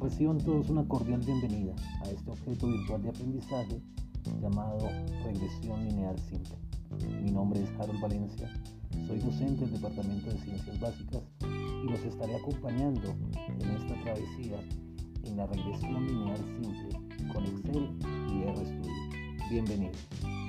Reciban todos una cordial bienvenida a este objeto virtual de aprendizaje llamado regresión lineal simple. Mi nombre es Harold Valencia, soy docente del Departamento de Ciencias Básicas y los estaré acompañando en esta travesía en la regresión lineal simple con Excel y RStudio. Bienvenidos.